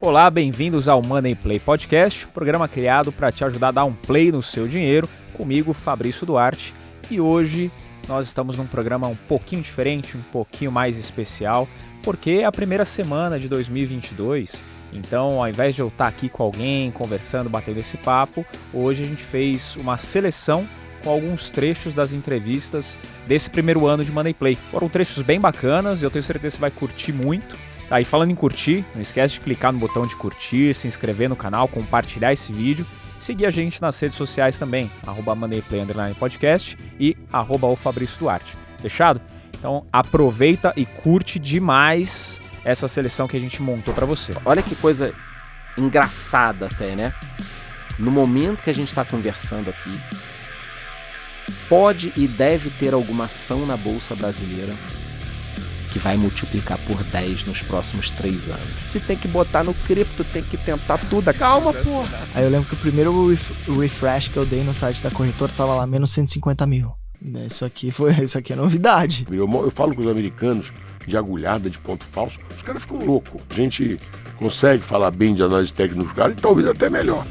Olá, bem-vindos ao Money Play Podcast, programa criado para te ajudar a dar um play no seu dinheiro, comigo, Fabrício Duarte. E hoje nós estamos num programa um pouquinho diferente, um pouquinho mais especial, porque é a primeira semana de 2022. Então, ao invés de eu estar aqui com alguém, conversando, batendo esse papo, hoje a gente fez uma seleção com alguns trechos das entrevistas desse primeiro ano de Money Play. Foram trechos bem bacanas eu tenho certeza que você vai curtir muito. E falando em curtir, não esquece de clicar no botão de curtir, se inscrever no canal, compartilhar esse vídeo, seguir a gente nas redes sociais também, arroba Podcast e arroba o Fabrício Duarte. Fechado? Então aproveita e curte demais essa seleção que a gente montou para você. Olha que coisa engraçada até, né? No momento que a gente está conversando aqui, pode e deve ter alguma ação na Bolsa Brasileira que vai multiplicar por 10 nos próximos 3 anos. Se tem que botar no cripto, tem que tentar tudo. Calma, porra! Aí eu lembro que o primeiro ref refresh que eu dei no site da corretora tava lá menos 150 mil. Isso aqui foi, isso aqui é novidade. Eu, eu falo com os americanos de agulhada, de ponto falso, os caras ficam loucos. A gente consegue falar bem de análise técnica dos caras e talvez até melhor.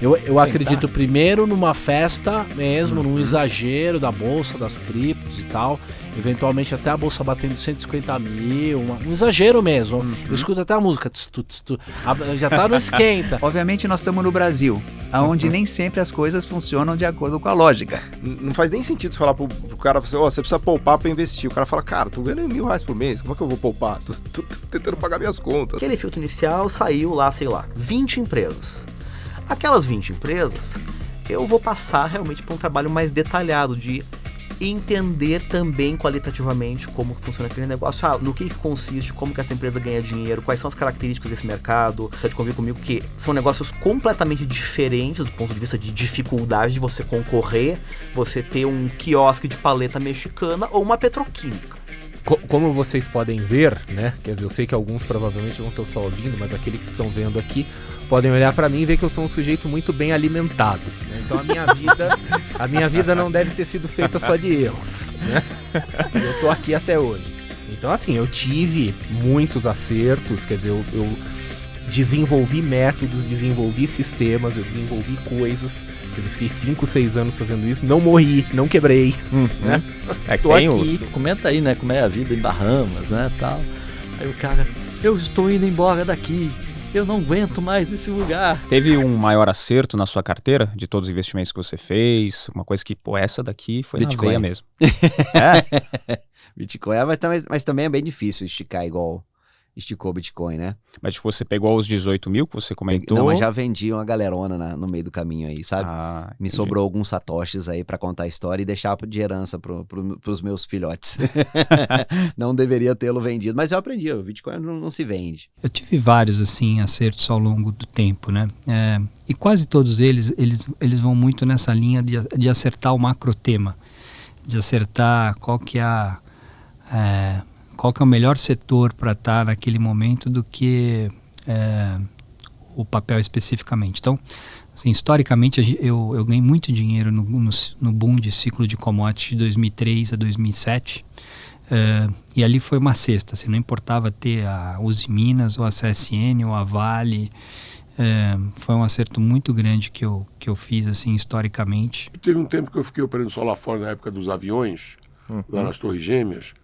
Eu, eu acredito primeiro numa festa mesmo, num exagero da bolsa, das criptos e tal. Eventualmente até a bolsa batendo 150 mil, uma, um exagero mesmo. Eu escuto até a música, tstu, tstu, a, já tá no esquenta. Obviamente nós estamos no Brasil, onde nem sempre as coisas funcionam de acordo com a lógica. Não faz nem sentido você falar pro, pro cara, assim, oh, você precisa poupar para investir. O cara fala, cara, tô ganhando mil reais por mês, como é que eu vou poupar? Tô, tô, tô tentando pagar minhas contas. Aquele filtro inicial saiu lá, sei lá, 20 empresas. Aquelas 20 empresas, eu vou passar realmente para um trabalho mais detalhado de entender também qualitativamente como funciona aquele negócio, ah, no que, que, consiste, como que essa empresa ganha dinheiro, quais são as características desse mercado. Você pode convir comigo que são negócios completamente diferentes do ponto de vista de dificuldade de você concorrer, você ter um quiosque de paleta mexicana ou uma petroquímica como vocês podem ver, né? Quer dizer, eu sei que alguns provavelmente não estão só ouvindo, mas aqueles que estão vendo aqui podem olhar para mim e ver que eu sou um sujeito muito bem alimentado. Né? Então a minha vida, a minha vida não deve ter sido feita só de erros, né? Eu tô aqui até hoje. Então assim, eu tive muitos acertos, quer dizer, eu, eu desenvolvi métodos, desenvolvi sistemas, eu desenvolvi coisas Quer dizer, fiquei 5, 6 anos fazendo isso, não morri, não quebrei. Uhum. Né? É que Tô tem aqui. O... Comenta aí, né? Como é a vida em Bahamas, né? Tal. Aí o cara, eu estou indo embora daqui. Eu não aguento mais esse lugar. Teve um maior acerto na sua carteira de todos os investimentos que você fez? Uma coisa que, pô, essa daqui foi Bitcoin. na veia mesmo. é? Bitcoin, mas, mas também é bem difícil esticar igual esticou o Bitcoin, né? Mas tipo, você pegou os 18 mil que você comentou? Não, mas já vendi uma galerona na, no meio do caminho aí, sabe? Ah, Me sobrou alguns satoshis aí para contar a história e deixar de herança pro, pro, pros meus filhotes. não deveria tê-lo vendido, mas eu aprendi, o Bitcoin não, não, se vende. Eu tive vários, assim, acertos ao longo do tempo, né? É, e quase todos eles, eles, eles vão muito nessa linha de, de acertar o macro tema, de acertar qual que é a... É, qual que é o melhor setor para estar tá naquele momento do que é, o papel especificamente. Então, assim, historicamente, eu, eu ganhei muito dinheiro no, no, no boom de ciclo de commodities de 2003 a 2007. É, e ali foi uma cesta, assim, não importava ter a Uzi Minas ou a CSN ou a Vale, é, foi um acerto muito grande que eu, que eu fiz assim historicamente. Teve um tempo que eu fiquei operando só lá fora na época dos aviões, uhum. lá nas Torres Gêmeas.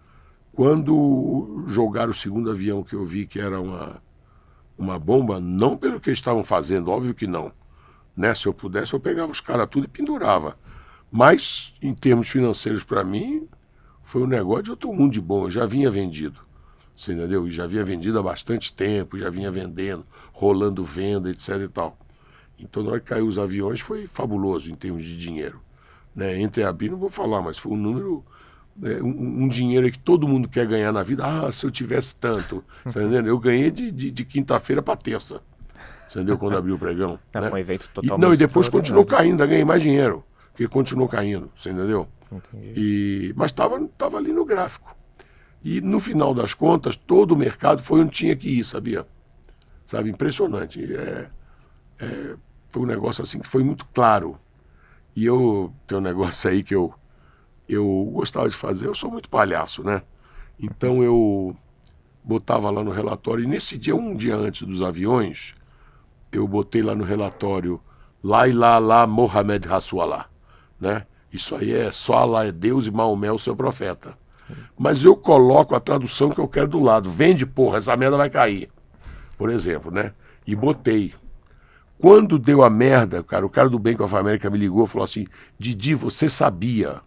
Quando jogaram o segundo avião que eu vi que era uma, uma bomba, não pelo que estavam fazendo, óbvio que não. Né? Se eu pudesse, eu pegava os caras tudo e pendurava. Mas, em termos financeiros, para mim, foi um negócio de outro mundo de bom. Eu já vinha vendido, você entendeu? E já vinha vendido há bastante tempo, já vinha vendendo, rolando venda, etc e tal. Então, na hora que caiu os aviões, foi fabuloso em termos de dinheiro. Né? Entre a BI, não vou falar, mas foi um número um, um, dinheiro que todo mundo quer ganhar na vida. Ah, se eu tivesse tanto. Você entendeu? Eu ganhei de, de, de quinta-feira para terça. Você entendeu? Quando abriu o pregão. É né? um evento totalmente. E, não, e depois continuou caindo, ainda ganhei mais dinheiro. Porque continuou caindo, você entendeu? E, mas estava tava ali no gráfico. E no final das contas, todo o mercado foi onde tinha que ir, sabia? Sabe, impressionante. É, é, foi um negócio assim que foi muito claro. E eu tenho um negócio aí que eu eu gostava de fazer. Eu sou muito palhaço, né? Então eu botava lá no relatório, e nesse dia, um dia antes dos aviões, eu botei lá no relatório, e lá, Mohamed Rasulallah, né? Isso aí é só Allah é Deus e Maomé o seu profeta. Mas eu coloco a tradução que eu quero do lado. Vende, porra, essa merda vai cair. Por exemplo, né? E botei. Quando deu a merda, cara, o cara do Bank of America me ligou e falou assim: Didi, você sabia?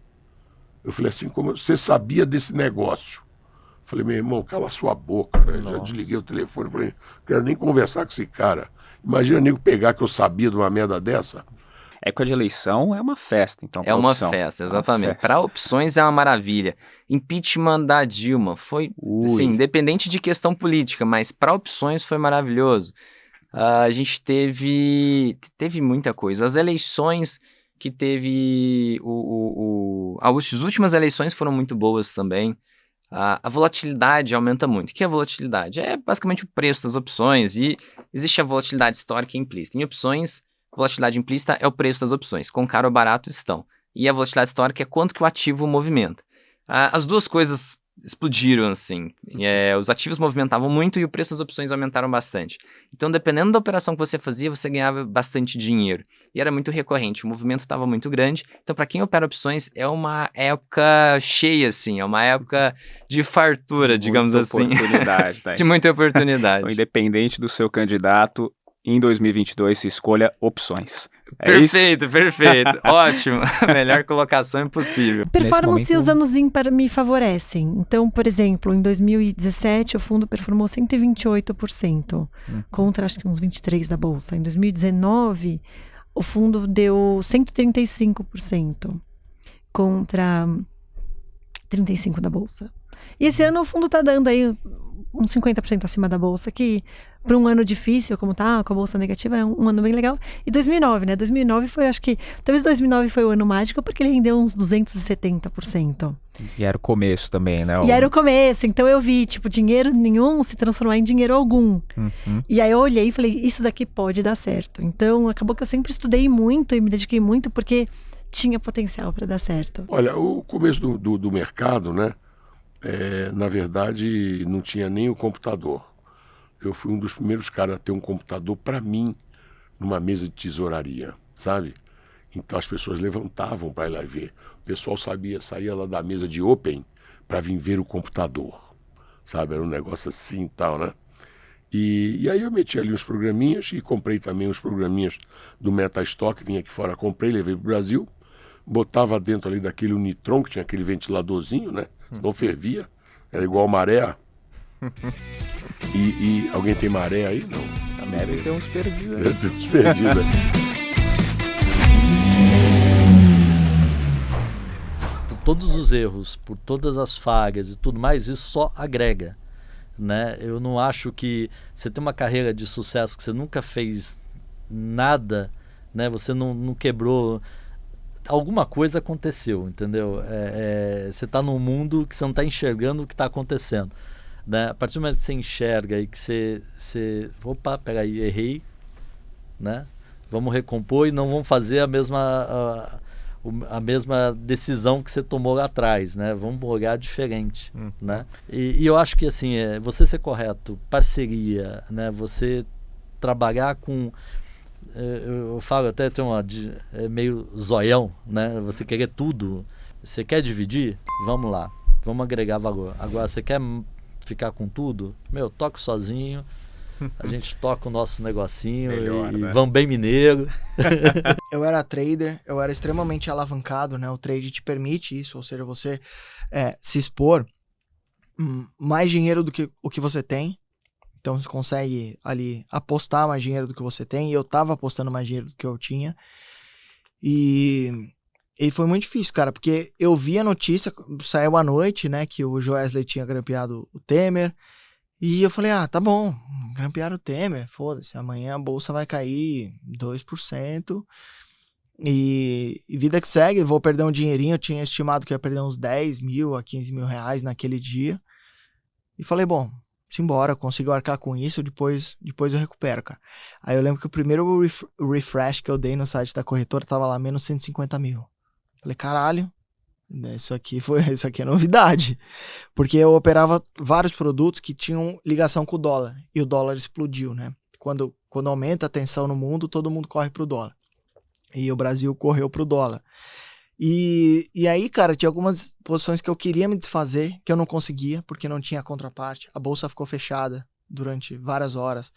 Eu falei assim: como você sabia desse negócio? Eu falei, meu irmão, cala sua boca. Né? Já desliguei o telefone, falei, não quero nem conversar com esse cara. Imagina nego pegar que eu sabia de uma merda dessa. Época de eleição é uma festa, então. É uma opção. festa, exatamente. Para opções é uma maravilha. Impeachment da Dilma foi, sim, independente de questão política, mas para opções foi maravilhoso. Uh, a gente teve teve muita coisa. As eleições que teve o, o, o as últimas eleições foram muito boas também. Uh, a volatilidade aumenta muito. O que é volatilidade? É basicamente o preço das opções e existe a volatilidade histórica implícita. Em opções, volatilidade implícita é o preço das opções, com caro ou barato estão. E a volatilidade histórica é quanto que o ativo movimenta. Ah, as duas coisas explodiram, assim. É, os ativos movimentavam muito e o preço das opções aumentaram bastante. Então, dependendo da operação que você fazia, você ganhava bastante dinheiro. E era muito recorrente, o movimento estava muito grande. Então, para quem opera opções, é uma época cheia, assim. É uma época de fartura, digamos muita assim. Oportunidade, tá de muita oportunidade. Então, independente do seu candidato, em 2022 se escolha opções. É perfeito, isso? perfeito. Ótimo. Melhor colocação impossível. Performance momento... os anos ímpar me favorecem. Então, por exemplo, em 2017 o fundo performou 128%, uhum. contra acho que uns 23 da bolsa. Em 2019 o fundo deu 135% contra 35 da bolsa. E esse ano o fundo está dando aí uns 50% acima da bolsa, que para um ano difícil, como tá, com a bolsa negativa, é um, um, ano bem legal. E 2009, né? 2009 foi, acho que, talvez 2009 foi o ano mágico, porque ele rendeu uns 270%. E era o começo também, né? E era o começo, então eu vi, tipo, dinheiro nenhum se transformar em dinheiro algum. Uhum. E aí eu olhei e falei, isso daqui pode dar certo. Então acabou que eu sempre estudei muito e me dediquei muito, porque tinha potencial para dar certo. Olha, o começo do, do, do mercado, né? É, na verdade, não tinha nem o computador. Eu fui um dos primeiros caras a ter um computador para mim numa mesa de tesouraria, sabe? Então as pessoas levantavam para ir lá ver. O pessoal sabia, saía lá da mesa de Open para vir ver o computador, sabe? Era um negócio assim e tal, né? E, e, aí eu meti ali uns programinhas e comprei também uns programinhas do Metastock, vinha aqui fora, comprei, levei para o Brasil, botava dentro ali daquele Unitron, que tinha aquele ventiladorzinho, né? Senão fervia. Era igual maré. E, e, alguém tem maré aí? Não. A Deve tem uns perdidos. Deve ter uns perdidos. por todos os erros, por todas as falhas e tudo mais, isso só agrega. Né? Eu não acho que você tem uma carreira de sucesso que você nunca fez nada, né? Você não, não quebrou alguma coisa aconteceu, entendeu? É, é, você está num mundo que você não está enxergando o que está acontecendo. Né? A partir do momento que você enxerga e que você, você. Opa, peraí, errei. Né? Vamos recompor e não vamos fazer a mesma, a, a mesma decisão que você tomou lá atrás. Né? Vamos olhar diferente. Hum. Né? E, e, eu acho que assim, é, você ser correto, parceria, né? você trabalhar com eu falo até tem uma é meio zoião, né? Você quer tudo, você quer dividir, vamos lá, vamos agregar valor. Agora você quer ficar com tudo, meu, toque sozinho. A gente toca o nosso negocinho Melhor, e né? vamos bem mineiro. eu era trader, eu era extremamente alavancado, né? O trade te permite isso, ou seja, você é, se expor hum, mais dinheiro do que o que você tem, então você consegue ali apostar mais dinheiro do que você tem. E eu tava apostando mais dinheiro do que eu tinha. E, e foi muito difícil, cara, porque eu vi a notícia, saiu à noite, né, que o Joesley tinha grampeado o Temer. E eu falei, ah, tá bom, grampearam o Temer, foda-se, amanhã a bolsa vai cair 2%. E, e vida que segue, vou perder um dinheirinho. Eu tinha estimado que ia perder uns 10 mil a 15 mil reais naquele dia. E falei, bom, simbora, consigo arcar com isso, depois, depois eu recupero, cara. Aí eu lembro que o primeiro ref refresh que eu dei no site da corretora tava lá menos 150 mil. Falei, caralho, Né, isso aqui foi, isso aqui é novidade. Porque eu operava vários produtos que tinham ligação com o dólar e o dólar explodiu, né? Quando, quando aumenta a tensão no mundo, todo mundo corre pro dólar. E o Brasil correu pro dólar. E, e aí, cara, tinha algumas posições que eu queria me desfazer, que eu não conseguia, porque não tinha contraparte. A bolsa ficou fechada durante várias horas.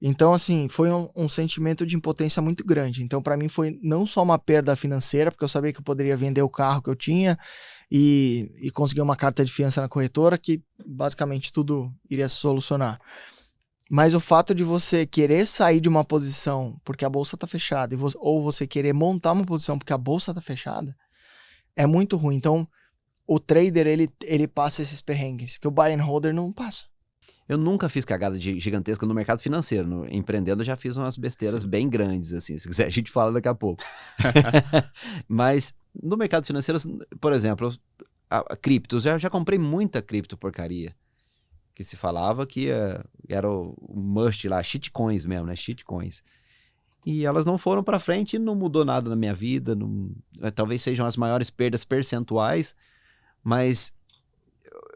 Então, assim, foi um, um sentimento de impotência muito grande. Então, para mim, foi não só uma perda financeira, porque eu sabia que eu poderia vender o carro que eu tinha e, e conseguir uma carta de fiança na corretora, que basicamente tudo iria se solucionar. Mas o fato de você querer sair de uma posição porque a bolsa está fechada, ou você querer montar uma posição porque a bolsa está fechada, é muito ruim. Então, o trader, ele, ele passa esses perrengues, que o buy and holder não passa. Eu nunca fiz cagada de, gigantesca no mercado financeiro. No, empreendendo, eu já fiz umas besteiras Sim. bem grandes, assim. Se quiser, a gente fala daqui a pouco. Mas no mercado financeiro, por exemplo, a, a criptos, eu já comprei muita cripto porcaria. Que se falava que uh, era o, must lá, shitcoins mesmo, né? Shitcoins. E elas não foram para frente, não mudou nada na minha vida. Não, eh, talvez sejam as maiores perdas percentuais, mas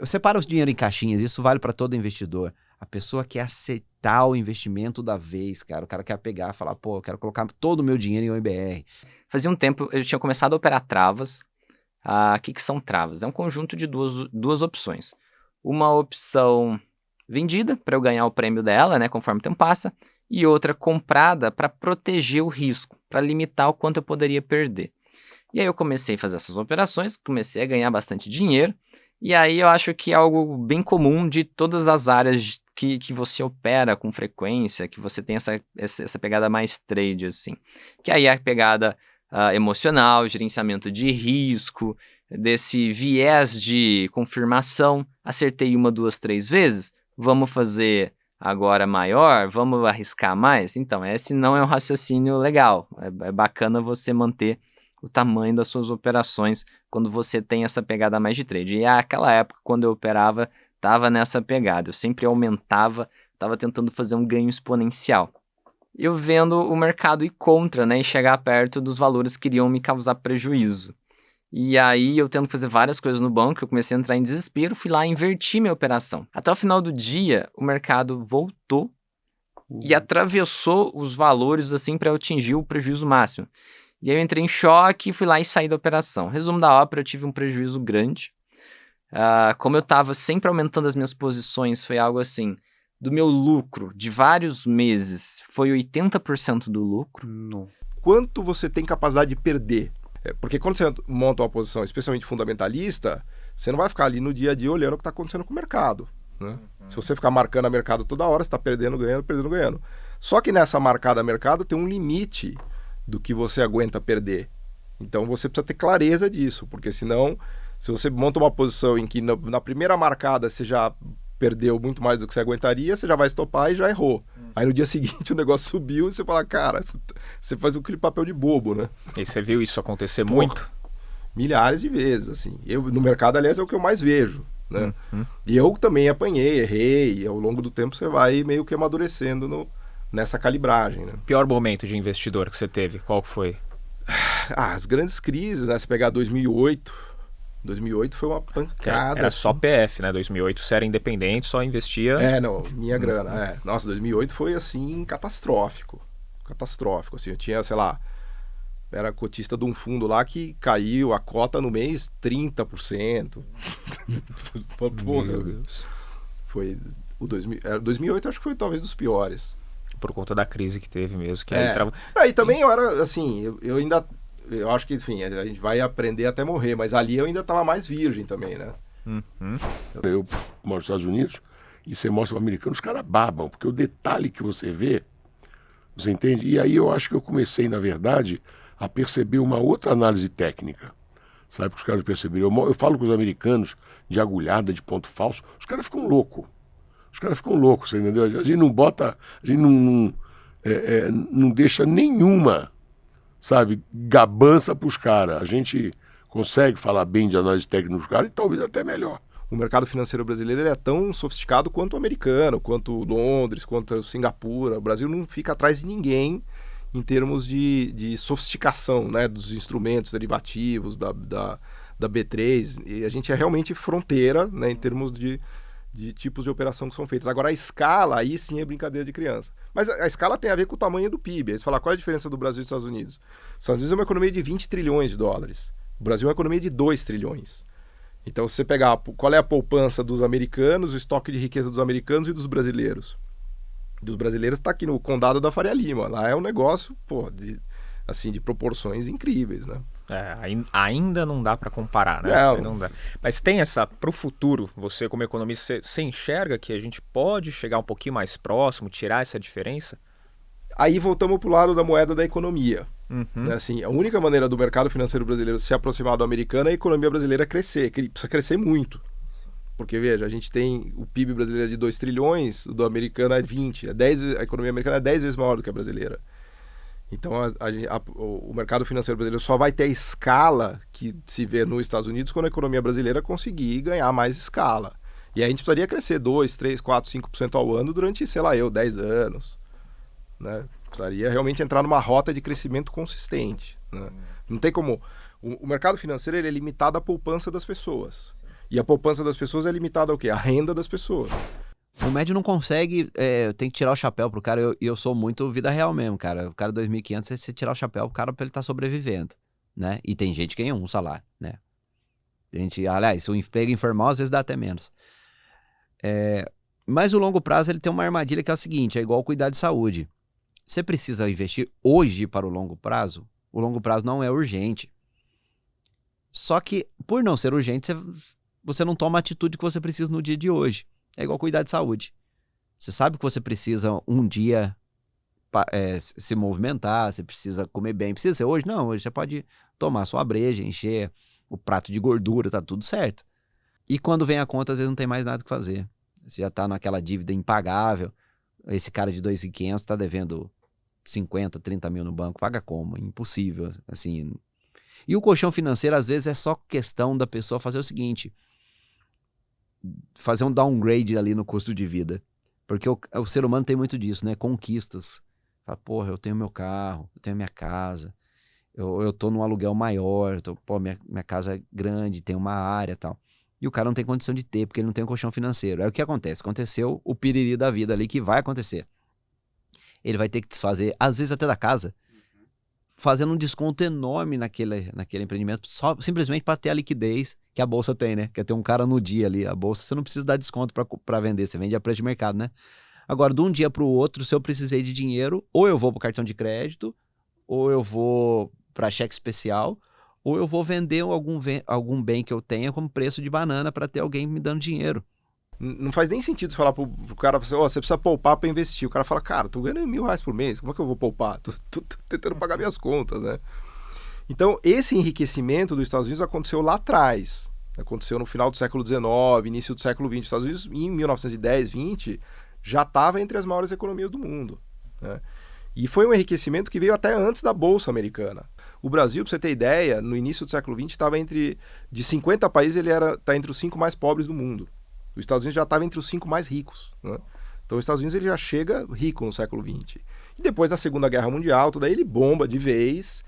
eu separo o dinheiro em caixinhas, isso vale para todo investidor. A pessoa quer aceitar o investimento da vez, cara. O cara quer pegar falar, pô, eu quero colocar todo o meu dinheiro em OMBR. Fazia um tempo eu tinha começado a operar travas. Ah, o que, que são travas? É um conjunto de duas, duas opções. Uma opção vendida para eu ganhar o prêmio dela, né, conforme o tempo passa, e outra comprada para proteger o risco, para limitar o quanto eu poderia perder. E aí eu comecei a fazer essas operações, comecei a ganhar bastante dinheiro e aí eu acho que é algo bem comum de todas as áreas que, que você opera com frequência, que você tem essa, essa, pegada mais trade, assim. Que aí é a pegada uh, emocional, gerenciamento de risco, desse viés de confirmação. Acertei uma, duas, três vezes, vamos fazer agora maior, vamos arriscar mais? Então, esse não é um raciocínio legal. É, é bacana você manter o tamanho das suas operações quando você tem essa pegada mais de trade. E aquela época, quando eu operava, estava nessa pegada. Eu sempre aumentava, estava tentando fazer um ganho exponencial. Eu vendo o mercado ir contra, né, e chegar perto dos valores que iriam me causar prejuízo. E aí eu tendo fazer várias coisas no banco, eu comecei a entrar em desespero, fui lá invertir minha operação. Até o final do dia, o mercado voltou e atravessou os valores assim para atingir o prejuízo máximo. E aí eu entrei em choque, fui lá e saí da operação. Resumo da ópera, eu tive um prejuízo grande. Uh, como eu estava sempre aumentando as minhas posições, foi algo assim, do meu lucro de vários meses, foi 80% do lucro. Não. Quanto você tem capacidade de perder? É, porque quando você monta uma posição especialmente fundamentalista, você não vai ficar ali no dia a dia olhando o que está acontecendo com o mercado. Né? Uhum. Se você ficar marcando a mercado toda hora, você está perdendo, ganhando, perdendo, ganhando. Só que nessa marcada a mercado tem um limite do que você aguenta perder. Então você precisa ter clareza disso, porque senão, se você monta uma posição em que na, na primeira marcada você já perdeu muito mais do que você aguentaria, você já vai estopar e já errou. Hum. Aí no dia seguinte o negócio subiu e você fala, cara, você faz aquele papel de bobo, né? E você viu isso acontecer Porra, muito? Milhares de vezes, assim. Eu, no mercado, aliás, é o que eu mais vejo. Né? Uhum. E eu também apanhei, errei, e ao longo do tempo você vai meio que amadurecendo no, nessa calibragem. Né? Pior momento de investidor que você teve, qual foi? Ah, as grandes crises, né? Se pegar 2008, 2008 foi uma pancada. Era só assim. PF, né? 2008 você era independente, só investia. É, não, minha grana. É. Nossa, 2008 foi assim catastrófico, catastrófico. Assim, eu tinha, sei lá, era cotista de um fundo lá que caiu a cota no mês 30%. Porra, Meu Deus. Foi o 2000, 2008 acho que foi talvez dos piores por conta da crise que teve mesmo. Que é. aí ah, e também eu era, assim, eu, eu, ainda. Eu acho que, enfim, a gente vai aprender até morrer, mas ali eu ainda estava mais virgem também, né? Uhum. Eu moro nos Estados Unidos e você mostra para americano, os caras babam, porque o detalhe que você vê, você entende? E aí eu acho que eu comecei, na verdade, a perceber uma outra análise técnica. Sabe que os caras perceberam? Eu, eu falo com os americanos de agulhada, de ponto falso, os caras ficam loucos. Os caras ficam loucos, você entendeu? A gente não bota, a gente não, não, é, é, não deixa nenhuma, sabe, gabança para os caras. A gente consegue falar bem de análise técnica dos caras e talvez até melhor. O mercado financeiro brasileiro é tão sofisticado quanto o americano, quanto Londres, quanto Singapura. O Brasil não fica atrás de ninguém em termos de, de sofisticação né, dos instrumentos derivativos, da, da da B3, e a gente é realmente fronteira, né, em termos de, de tipos de operação que são feitas. Agora, a escala, aí sim é brincadeira de criança. Mas a, a escala tem a ver com o tamanho do PIB. Aí você fala, qual é a diferença do Brasil e dos Estados Unidos? Os Estados Unidos é uma economia de 20 trilhões de dólares. O Brasil é uma economia de 2 trilhões. Então, se você pegar qual é a poupança dos americanos, o estoque de riqueza dos americanos e dos brasileiros. Dos brasileiros está aqui no condado da Faria Lima. Lá é um negócio, pô, de, assim, de proporções incríveis, né? É, ainda não dá para comparar, né? Não. não dá. Mas tem essa, para o futuro, você como economista, você, você enxerga que a gente pode chegar um pouquinho mais próximo, tirar essa diferença? Aí voltamos para o lado da moeda da economia. Uhum. Né? Assim, a única maneira do mercado financeiro brasileiro se aproximar do americano é a economia brasileira crescer, que precisa crescer muito. Porque, veja, a gente tem o PIB brasileiro de 2 trilhões, o do americano é 20. É 10, a economia americana é 10 vezes maior do que a brasileira. Então, a, a, a, o mercado financeiro brasileiro só vai ter a escala que se vê nos Estados Unidos quando a economia brasileira conseguir ganhar mais escala. E a gente precisaria crescer 2, 3, 4, 5% ao ano durante, sei lá, eu, 10 anos. Né? Precisaria realmente entrar numa rota de crescimento consistente. Né? Não tem como. O, o mercado financeiro é limitado à poupança das pessoas. E a poupança das pessoas é limitada ao quê? A renda das pessoas. O médio não consegue, é, tem que tirar o chapéu pro cara. E eu, eu, sou muito vida real mesmo, cara. O cara 2.500, é você tirar o chapéu pro cara pra ele estar tá sobrevivendo, né? E tem gente que ganha um salário, né? Gente, aliás, o emprego informal às vezes dá até menos. É, mas o longo prazo ele tem uma armadilha que é o seguinte, é igual cuidar de saúde. Você precisa investir hoje para o longo prazo? O longo prazo não é urgente. Só que, por não ser urgente, você, você não toma a atitude que você precisa no dia de hoje. É igual cuidar de saúde. Você sabe que você precisa um dia é, se movimentar, você precisa comer bem. Precisa ser hoje? Não, hoje você pode tomar sua breja, encher o prato de gordura, tá tudo certo. E quando vem a conta, às vezes não tem mais nada que fazer. Você já tá naquela dívida impagável. Esse cara de 2.500 tá devendo 50, 30 mil no banco. Paga como? Impossível, assim. E o colchão financeiro, às vezes, é só questão da pessoa fazer o seguinte fazer um downgrade ali no custo de vida. Porque o, o ser humano tem muito disso, né? Conquistas. Fala, porra, eu tenho meu carro, eu tenho minha casa, eu, eu tô num aluguel maior, tô, pô, minha, minha casa é grande, tem uma área tal. E o cara não tem condição de ter, porque ele não tem um colchão financeiro. Aí o que acontece? Aconteceu o piriri da vida ali, que vai acontecer. Ele vai ter que desfazer, às vezes até da casa, fazendo um desconto enorme naquele, naquele empreendimento, só, simplesmente para ter a liquidez que a bolsa tem, né? Quer ter um cara no dia ali. A bolsa você não precisa dar desconto para vender, você vende a preço de mercado, né? Agora, de um dia para o outro, se eu precisei de dinheiro, ou eu vou para cartão de crédito, ou eu vou para cheque especial, ou eu vou vender algum, algum bem que eu tenha como preço de banana para ter alguém me dando dinheiro. Não faz nem sentido falar pro, pro cara, você, oh, você precisa poupar para investir. O cara fala, cara, tô ganhando mil reais por mês, como é que eu vou poupar? Tô, tô, tô tentando pagar minhas contas, né? Então, esse enriquecimento dos Estados Unidos aconteceu lá atrás. Aconteceu no final do século XIX, início do século XX. Os Estados Unidos, em 1910, 20, já estava entre as maiores economias do mundo. Né? E foi um enriquecimento que veio até antes da Bolsa Americana. O Brasil, para você ter ideia, no início do século XX, estava entre. De 50 países, ele era tá entre os cinco mais pobres do mundo. Os Estados Unidos já estava entre os cinco mais ricos. Né? Então, os Estados Unidos ele já chega rico no século XX. E depois da Segunda Guerra Mundial, tudo aí ele bomba de vez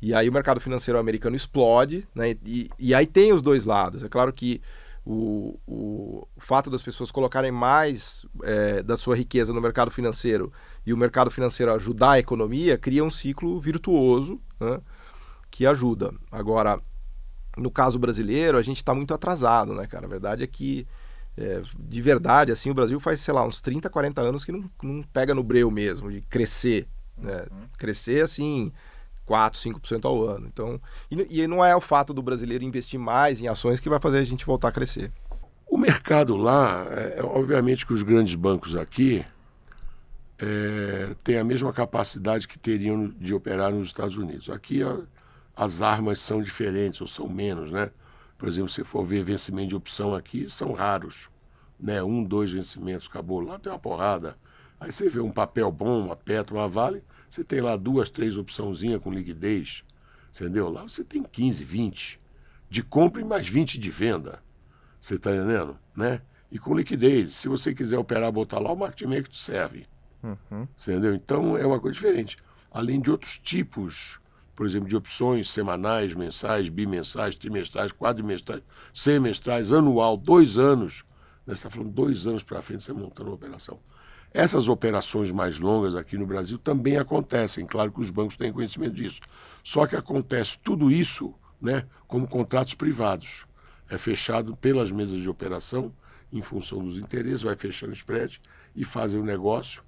e aí o mercado financeiro americano explode, né? E, e aí tem os dois lados. É claro que o, o, o fato das pessoas colocarem mais é, da sua riqueza no mercado financeiro e o mercado financeiro ajudar a economia cria um ciclo virtuoso né? que ajuda. Agora, no caso brasileiro, a gente está muito atrasado, né, cara? A verdade é que, é, de verdade, assim, o Brasil faz, sei lá, uns 30, 40 anos que não, não pega no breu mesmo, de crescer. Né? Uhum. Crescer, assim, 4, 5% ao ano. Então, e, e não é o fato do brasileiro investir mais em ações que vai fazer a gente voltar a crescer. O mercado lá, é, é obviamente que os grandes bancos aqui é, têm a mesma capacidade que teriam de operar nos Estados Unidos. Aqui a, as armas são diferentes ou são menos, né? Por exemplo, se for ver vencimento de opção aqui, são raros. Né? Um, dois vencimentos, acabou. Lá tem uma porrada. Aí você vê um papel bom, uma Petro, uma Vale, você tem lá duas, três opçãozinhas com liquidez, entendeu? Lá você tem 15, 20 de compra e mais 20 de venda. Você está entendendo? Né? E com liquidez. Se você quiser operar, botar lá, o market maker te serve. Uhum. Entendeu? Então é uma coisa diferente. Além de outros tipos por exemplo, de opções semanais, mensais, bimensais, trimestrais, quadrimestrais, semestrais, anual, dois anos. Né? Você está falando dois anos para frente você montando uma operação. Essas operações mais longas aqui no Brasil também acontecem, claro que os bancos têm conhecimento disso. Só que acontece tudo isso né, como contratos privados. É fechado pelas mesas de operação, em função dos interesses, vai fechando spread e fazem o negócio,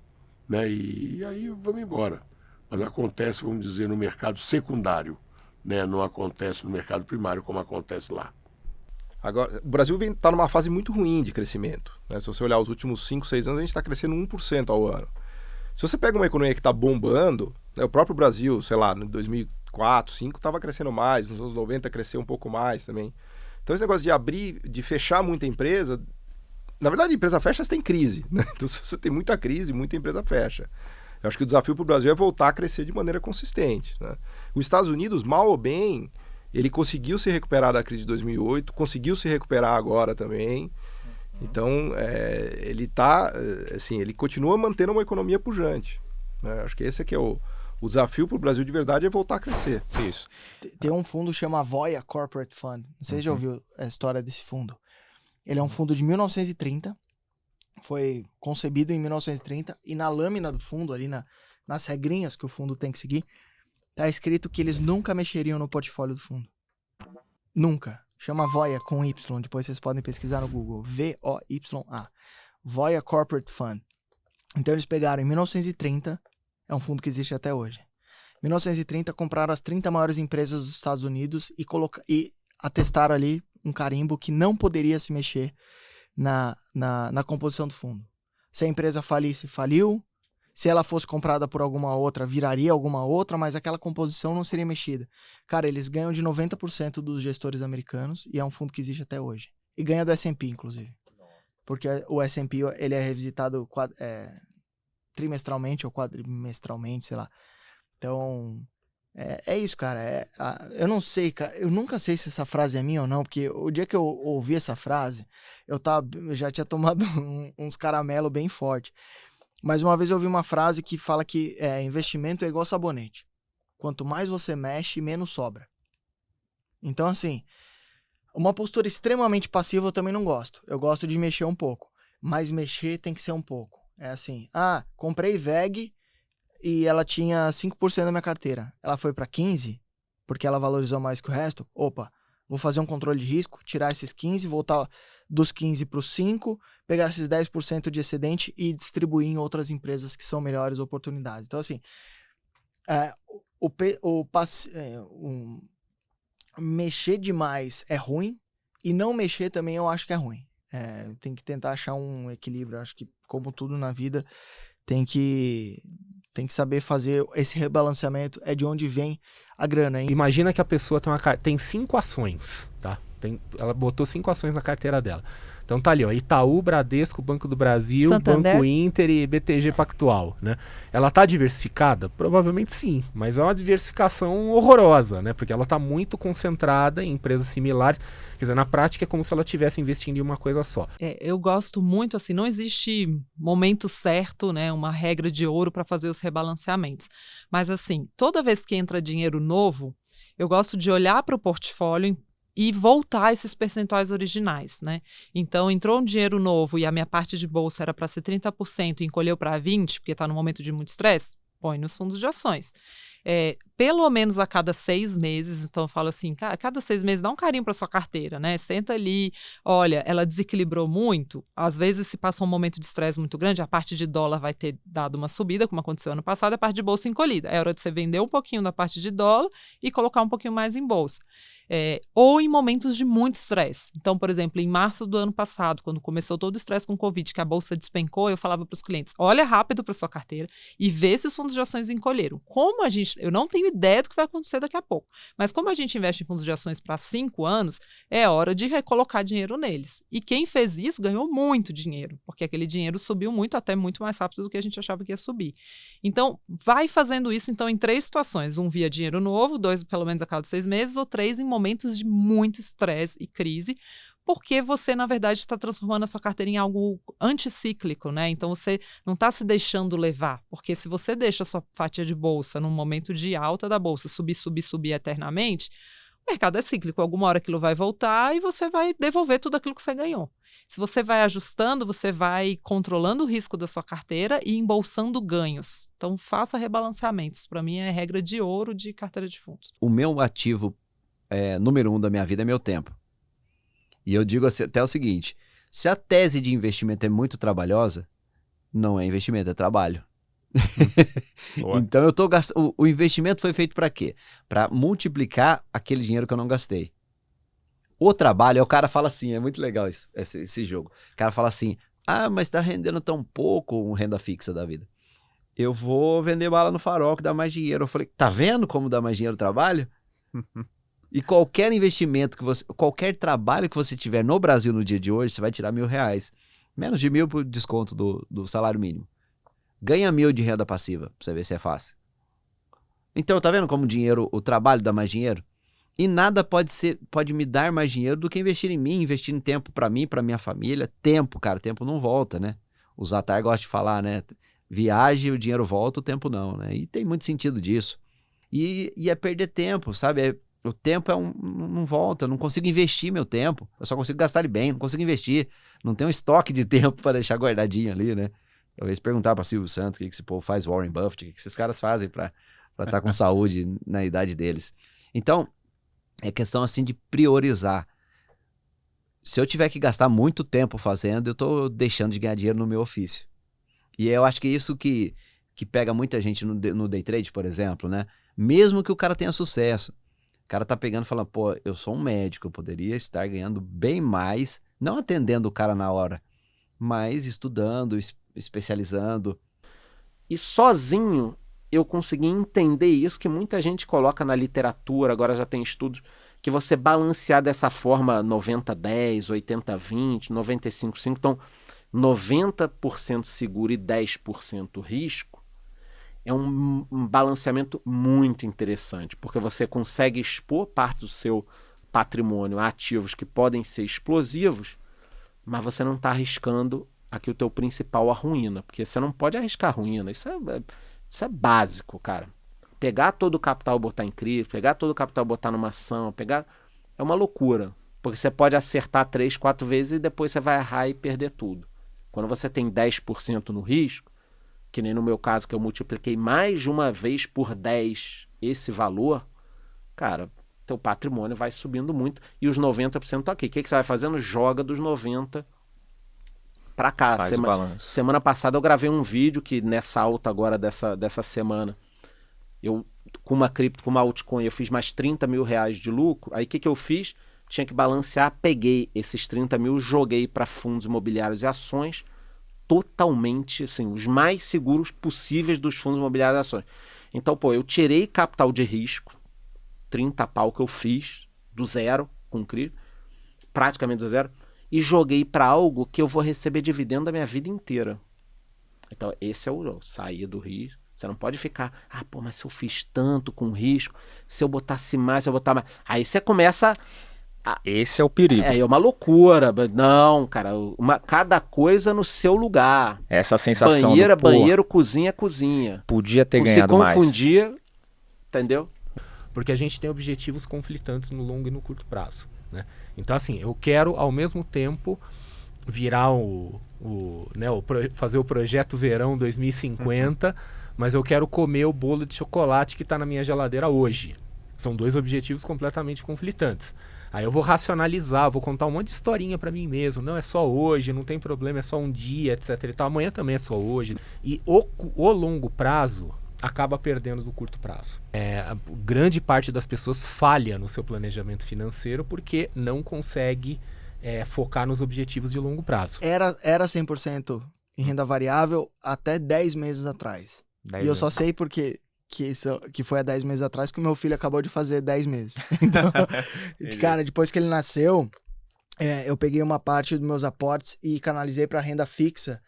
né, e, e aí vamos embora. Mas acontece, vamos dizer, no mercado secundário, né, não acontece no mercado primário como acontece lá. Agora, o Brasil está numa fase muito ruim de crescimento. Né? Se você olhar os últimos 5, 6 anos, a gente está crescendo 1% ao ano. Se você pega uma economia que está bombando, né, o próprio Brasil, sei lá, em 2004, 2005, estava crescendo mais, nos anos 90 cresceu um pouco mais também. Então, esse negócio de abrir, de fechar muita empresa, na verdade, empresa fecha, você tem crise. Né? Então, se você tem muita crise, muita empresa fecha. Eu acho que o desafio para o Brasil é voltar a crescer de maneira consistente. Né? Os Estados Unidos, mal ou bem, ele conseguiu se recuperar da crise de 2008, conseguiu se recuperar agora também. Uhum. Então, é, ele tá, é, assim, ele continua mantendo uma economia pujante. Né? Acho que esse é que é o, o desafio para o Brasil de verdade é voltar a crescer. Isso. Tem um fundo chama Voya Corporate Fund. Não sei se já uhum. ouviu a história desse fundo. Ele é um fundo de 1930. Foi concebido em 1930 e na lâmina do fundo ali na, nas regrinhas que o fundo tem que seguir, tá escrito que eles nunca mexeriam no portfólio do fundo. Nunca. Chama Voya com Y, depois vocês podem pesquisar no Google. V-O-Y-A. Voya Corporate Fund. Então eles pegaram em 1930, é um fundo que existe até hoje. 1930 compraram as 30 maiores empresas dos Estados Unidos e, coloca, e atestaram ali um carimbo que não poderia se mexer na, na, na composição do fundo. Se a empresa falisse, faliu. Se ela fosse comprada por alguma outra, viraria alguma outra, mas aquela composição não seria mexida. Cara, eles ganham de 90% dos gestores americanos e é um fundo que existe até hoje. E ganha do S&P, inclusive. Porque o S&P ele é revisitado é, trimestralmente ou quadrimestralmente, sei lá. Então, é, é isso, cara. É, a, eu não sei, cara. Eu nunca sei se essa frase é minha ou não, porque o dia que eu ouvi essa frase, eu, tava, eu já tinha tomado um, uns caramelos bem forte. Mas uma vez eu ouvi uma frase que fala que é, investimento é igual sabonete. Quanto mais você mexe, menos sobra. Então, assim, uma postura extremamente passiva eu também não gosto. Eu gosto de mexer um pouco. Mas mexer tem que ser um pouco. É assim, ah, comprei VEG e ela tinha 5% da minha carteira. Ela foi para 15 porque ela valorizou mais que o resto. Opa, vou fazer um controle de risco, tirar esses 15, voltar dos 15 para os 5, pegar esses 10% de excedente e distribuir em outras empresas que são melhores oportunidades. Então, assim, é, o, o, é, mexer demais é ruim e não mexer também eu acho que é ruim. É, tem que tentar achar um equilíbrio. Acho que, como tudo na vida, tem que tem que saber fazer esse rebalanceamento. É de onde vem a grana, hein? Imagina que a pessoa tem, uma, tem cinco ações, tá? Tem, ela botou cinco ações na carteira dela. Então tá ali, ó, Itaú, Bradesco, Banco do Brasil, Santander. Banco Inter e BTG Pactual, né? Ela tá diversificada? Provavelmente sim, mas é uma diversificação horrorosa, né? Porque ela tá muito concentrada em empresas similares. Quer dizer, na prática é como se ela estivesse investindo em uma coisa só. É, eu gosto muito, assim, não existe momento certo, né? Uma regra de ouro para fazer os rebalanceamentos. Mas assim, toda vez que entra dinheiro novo, eu gosto de olhar para o portfólio e voltar esses percentuais originais, né? Então, entrou um dinheiro novo e a minha parte de bolsa era para ser 30% e encolheu para 20%, porque está no momento de muito estresse, põe nos fundos de ações é, pelo menos a cada seis meses. Então, eu falo assim: a cada seis meses, dá um carinho para sua carteira, né? Senta ali, olha, ela desequilibrou muito. Às vezes, se passa um momento de estresse muito grande, a parte de dólar vai ter dado uma subida, como aconteceu ano passado, a parte de bolsa encolhida. É hora de você vender um pouquinho da parte de dólar e colocar um pouquinho mais em bolsa. É, ou em momentos de muito estresse. Então, por exemplo, em março do ano passado, quando começou todo o estresse com o Covid, que a bolsa despencou, eu falava para os clientes: olha rápido para sua carteira e vê se os fundos de ações encolheram. Como a gente, eu não tenho ideia do que vai acontecer daqui a pouco, mas como a gente investe em fundos de ações para cinco anos, é hora de recolocar dinheiro neles. E quem fez isso ganhou muito dinheiro, porque aquele dinheiro subiu muito, até muito mais rápido do que a gente achava que ia subir. Então, vai fazendo isso então em três situações: um via dinheiro novo, dois pelo menos a cada seis meses, ou três em momentos de muito estresse e crise, porque você, na verdade, está transformando a sua carteira em algo anticíclico, né? Então você não está se deixando levar. Porque se você deixa a sua fatia de bolsa num momento de alta da bolsa subir, subir, subir eternamente, o mercado é cíclico. Alguma hora aquilo vai voltar e você vai devolver tudo aquilo que você ganhou. Se você vai ajustando, você vai controlando o risco da sua carteira e embolsando ganhos. Então, faça rebalanceamentos. Para mim, é regra de ouro de carteira de fundos. O meu ativo é, número um da minha vida é meu tempo. E eu digo assim, até o seguinte: se a tese de investimento é muito trabalhosa, não é investimento, é trabalho. então eu tô gastando. O, o investimento foi feito para quê? Para multiplicar aquele dinheiro que eu não gastei. O trabalho, é o cara fala assim, é muito legal isso, esse, esse jogo. O cara fala assim: ah, mas está rendendo tão pouco um renda fixa da vida. Eu vou vender bala no farol que dá mais dinheiro. Eu falei, tá vendo como dá mais dinheiro o trabalho? E qualquer investimento que você, qualquer trabalho que você tiver no Brasil no dia de hoje, você vai tirar mil reais. Menos de mil por desconto do, do salário mínimo. Ganha mil de renda passiva, pra você ver se é fácil. Então, tá vendo como o dinheiro, o trabalho dá mais dinheiro? E nada pode ser, pode me dar mais dinheiro do que investir em mim, investir em tempo para mim, para minha família. Tempo, cara, tempo não volta, né? O Zatar gosta de falar, né? Viagem, o dinheiro volta, o tempo não, né? E tem muito sentido disso. E, e é perder tempo, sabe? É o tempo é um, não volta, eu não consigo investir meu tempo. Eu só consigo gastar ele bem, não consigo investir. Não tenho um estoque de tempo para deixar guardadinho ali, né? Talvez perguntar para Silvio Santos o que, que esse povo faz, Warren Buffett, o que, que esses caras fazem para estar tá com saúde na idade deles. Então, é questão assim de priorizar. Se eu tiver que gastar muito tempo fazendo, eu estou deixando de ganhar dinheiro no meu ofício. E eu acho que é isso que, que pega muita gente no, no day trade, por exemplo, né? Mesmo que o cara tenha sucesso cara tá pegando e falando, pô, eu sou um médico, eu poderia estar ganhando bem mais, não atendendo o cara na hora, mas estudando, es especializando. E sozinho eu consegui entender isso que muita gente coloca na literatura, agora já tem estudos, que você balancear dessa forma 90-10, 80-20, 95-5, então 90% seguro e 10% risco, é um, um balanceamento muito interessante, porque você consegue expor parte do seu patrimônio a ativos que podem ser explosivos, mas você não está arriscando aqui o teu principal a ruína, porque você não pode arriscar ruína. Isso é, é, isso é básico, cara. Pegar todo o capital e botar em cripto, pegar todo o capital e botar numa ação, pegar é uma loucura, porque você pode acertar três, quatro vezes e depois você vai errar e perder tudo. Quando você tem 10% no risco, que nem no meu caso que eu multipliquei mais de uma vez por 10 esse valor, cara, teu patrimônio vai subindo muito e os 90% tá aqui. O que, que você vai fazendo? Joga dos 90 para cá. Faz Sema semana passada eu gravei um vídeo que nessa alta agora dessa, dessa semana, eu com uma cripto, com uma altcoin, eu fiz mais 30 mil reais de lucro. Aí o que, que eu fiz? Tinha que balancear, peguei esses 30 mil, joguei para fundos imobiliários e ações totalmente, assim, os mais seguros possíveis dos fundos imobiliários e ações. Então, pô, eu tirei capital de risco, 30 pau que eu fiz, do zero, com CRI, praticamente do zero, e joguei para algo que eu vou receber dividendo da minha vida inteira. Então, esse é o sair do risco. Você não pode ficar, ah, pô, mas se eu fiz tanto com risco, se eu botasse mais, se eu botar mais. Aí você começa Esse é o perigo. É, é uma loucura. Não, cara, uma, cada coisa no seu lugar. Essa sensação. Banheira, do, banheiro, cozinha, cozinha. Podia ter Por ganhado mais. Se confundia, mais. entendeu? Porque a gente tem objetivos conflitantes no longo e no curto prazo. Né? Então, assim, eu quero ao mesmo tempo virar o, o, né, o fazer o projeto Verão 2050, uhum. mas eu quero comer o bolo de chocolate que está na minha geladeira hoje. São dois objetivos completamente conflitantes. Aí eu vou racionalizar, vou contar um monte de historinha para mim mesmo. Não é só hoje, não tem problema, é só um dia, etc. E tal. Amanhã também é só hoje. E o, o longo prazo acaba perdendo do curto prazo. É, a grande parte das pessoas falha no seu planejamento financeiro porque não consegue é, focar nos objetivos de longo prazo. Era, era 100% em renda variável até 10 meses atrás. e eu só sei porque que, que foi há 10 meses atrás, que o meu filho acabou de fazer 10 meses. Então, cara, depois que ele nasceu, é, eu peguei uma parte dos meus aportes e canalizei para renda fixa,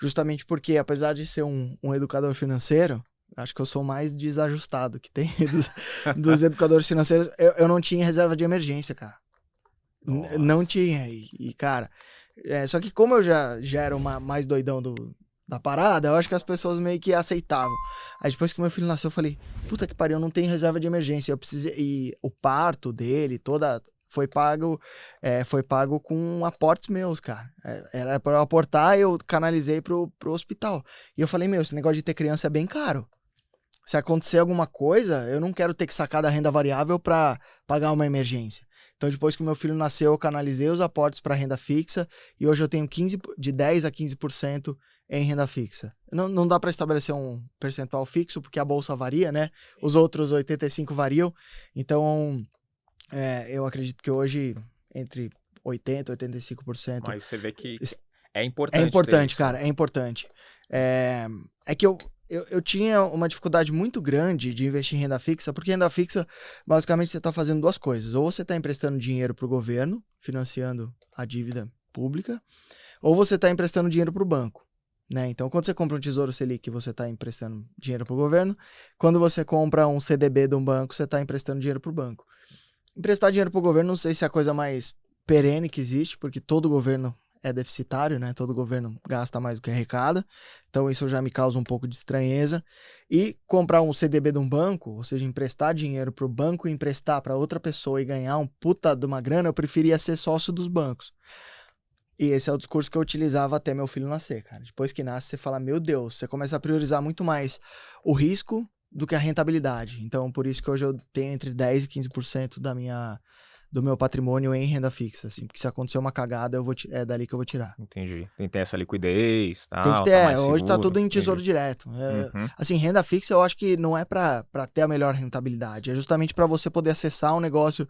justamente porque, apesar de ser um, um educador financeiro, acho que eu sou mais desajustado que tem dos, dos educadores financeiros, eu, eu não tinha reserva de emergência, cara. Não tinha. E, e cara, é, só que como eu já, já era uma, mais doidão do, da parada, eu acho que as pessoas meio que aceitavam. Aí depois que meu filho nasceu, eu falei, puta que pariu, não tem reserva de emergência. Eu precisei. E o parto dele, toda. Foi pago, é, foi pago com aportes meus, cara. É, era para eu aportar, eu canalizei pro, pro hospital. E eu falei, meu, esse negócio de ter criança é bem caro. Se acontecer alguma coisa, eu não quero ter que sacar da renda variável para pagar uma emergência. Então, depois que meu filho nasceu, eu canalizei os aportes para renda fixa e hoje eu tenho 15, de 10 a 15% em renda fixa. Não, não dá para estabelecer um percentual fixo, porque a bolsa varia, né? Os outros 85 variam. Então, é, eu acredito que hoje, entre 80% e 85%. Mas você vê que é importante. É importante, cara, é importante. É, é que eu, eu, eu tinha uma dificuldade muito grande de investir em renda fixa, porque renda fixa, basicamente, você está fazendo duas coisas. Ou você está emprestando dinheiro para o governo, financiando a dívida pública, ou você está emprestando dinheiro para o banco. Né? Então, quando você compra um Tesouro Selic, você está emprestando dinheiro para o governo. Quando você compra um CDB de um banco, você está emprestando dinheiro para o banco. Emprestar dinheiro para o governo, não sei se é a coisa mais perene que existe, porque todo governo é deficitário, né? Todo governo gasta mais do que arrecada. Então, isso já me causa um pouco de estranheza. E comprar um CDB de um banco, ou seja, emprestar dinheiro para o banco e emprestar para outra pessoa e ganhar um puta de uma grana, eu preferia ser sócio dos bancos. E esse é o discurso que eu utilizava até meu filho nascer, cara. Depois que nasce, você fala, meu Deus, você começa a priorizar muito mais o risco do que a rentabilidade. Então, por isso que hoje eu tenho entre 10% e 15% da minha, do meu patrimônio em renda fixa, assim. Porque se acontecer uma cagada, eu vou é dali que eu vou tirar. Entendi. Tem que ter essa liquidez, tal, Tem que ter, tá é, hoje tá tudo em tesouro entendi. direto. É, uhum. Assim, renda fixa eu acho que não é para ter a melhor rentabilidade, é justamente para você poder acessar um negócio